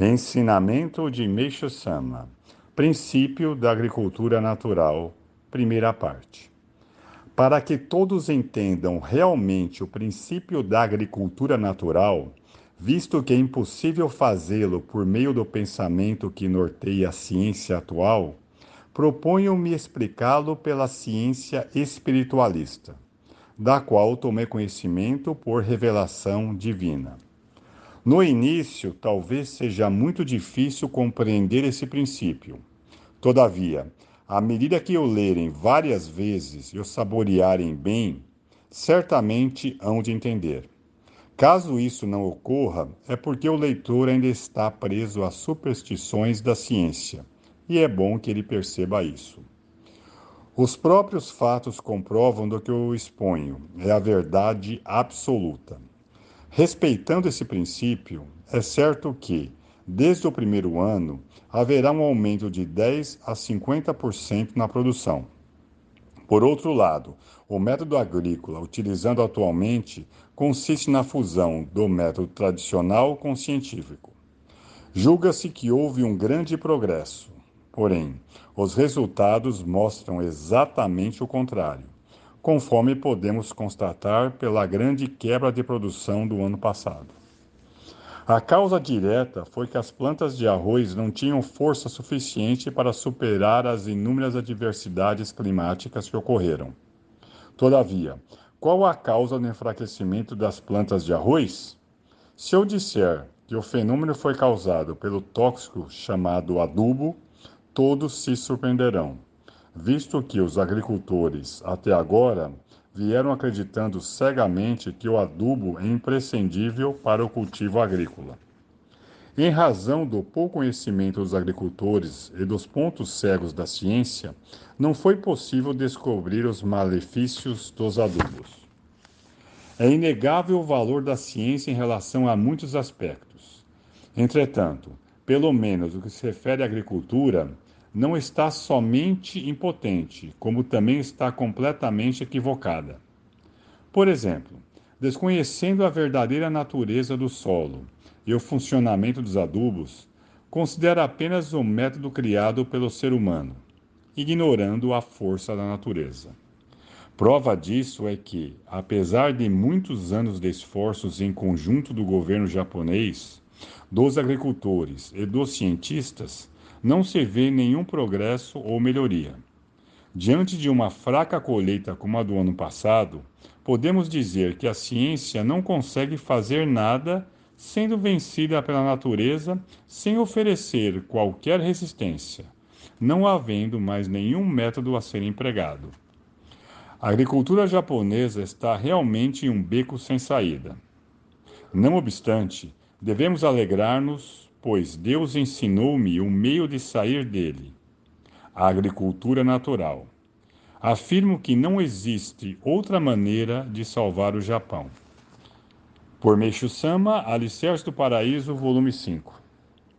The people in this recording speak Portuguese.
Ensinamento de Meisho Sama. Princípio da agricultura natural, primeira parte. Para que todos entendam realmente o princípio da agricultura natural, visto que é impossível fazê-lo por meio do pensamento que norteia a ciência atual, proponho-me explicá-lo pela ciência espiritualista, da qual tomei conhecimento por revelação divina. No início, talvez seja muito difícil compreender esse princípio. Todavia, à medida que o lerem várias vezes e o saborearem bem, certamente hão de entender. Caso isso não ocorra, é porque o leitor ainda está preso às superstições da ciência, e é bom que ele perceba isso. Os próprios fatos comprovam do que eu exponho, é a verdade absoluta. Respeitando esse princípio, é certo que, desde o primeiro ano, haverá um aumento de 10 a 50% na produção. Por outro lado, o método agrícola utilizado atualmente consiste na fusão do método tradicional com científico. Julga-se que houve um grande progresso, porém, os resultados mostram exatamente o contrário conforme podemos constatar pela grande quebra de produção do ano passado. A causa direta foi que as plantas de arroz não tinham força suficiente para superar as inúmeras adversidades climáticas que ocorreram. Todavia, qual a causa do enfraquecimento das plantas de arroz? Se eu disser que o fenômeno foi causado pelo tóxico chamado adubo, todos se surpreenderão visto que os agricultores, até agora, vieram acreditando cegamente que o adubo é imprescindível para o cultivo agrícola. Em razão do pouco conhecimento dos agricultores e dos pontos cegos da ciência, não foi possível descobrir os malefícios dos adubos. É inegável o valor da ciência em relação a muitos aspectos. Entretanto, pelo menos no que se refere à agricultura, não está somente impotente, como também está completamente equivocada. Por exemplo, desconhecendo a verdadeira natureza do solo e o funcionamento dos adubos, considera apenas o método criado pelo ser humano, ignorando a força da natureza. Prova disso é que, apesar de muitos anos de esforços em conjunto do governo japonês, dos agricultores e dos cientistas, não se vê nenhum progresso ou melhoria. Diante de uma fraca colheita como a do ano passado, podemos dizer que a ciência não consegue fazer nada sendo vencida pela natureza sem oferecer qualquer resistência, não havendo mais nenhum método a ser empregado. A agricultura japonesa está realmente em um beco sem saída. Não obstante, devemos alegrar-nos pois Deus ensinou-me o meio de sair dele, a agricultura natural. Afirmo que não existe outra maneira de salvar o Japão. Por Meixo Sama, Alicerce do Paraíso, volume 5.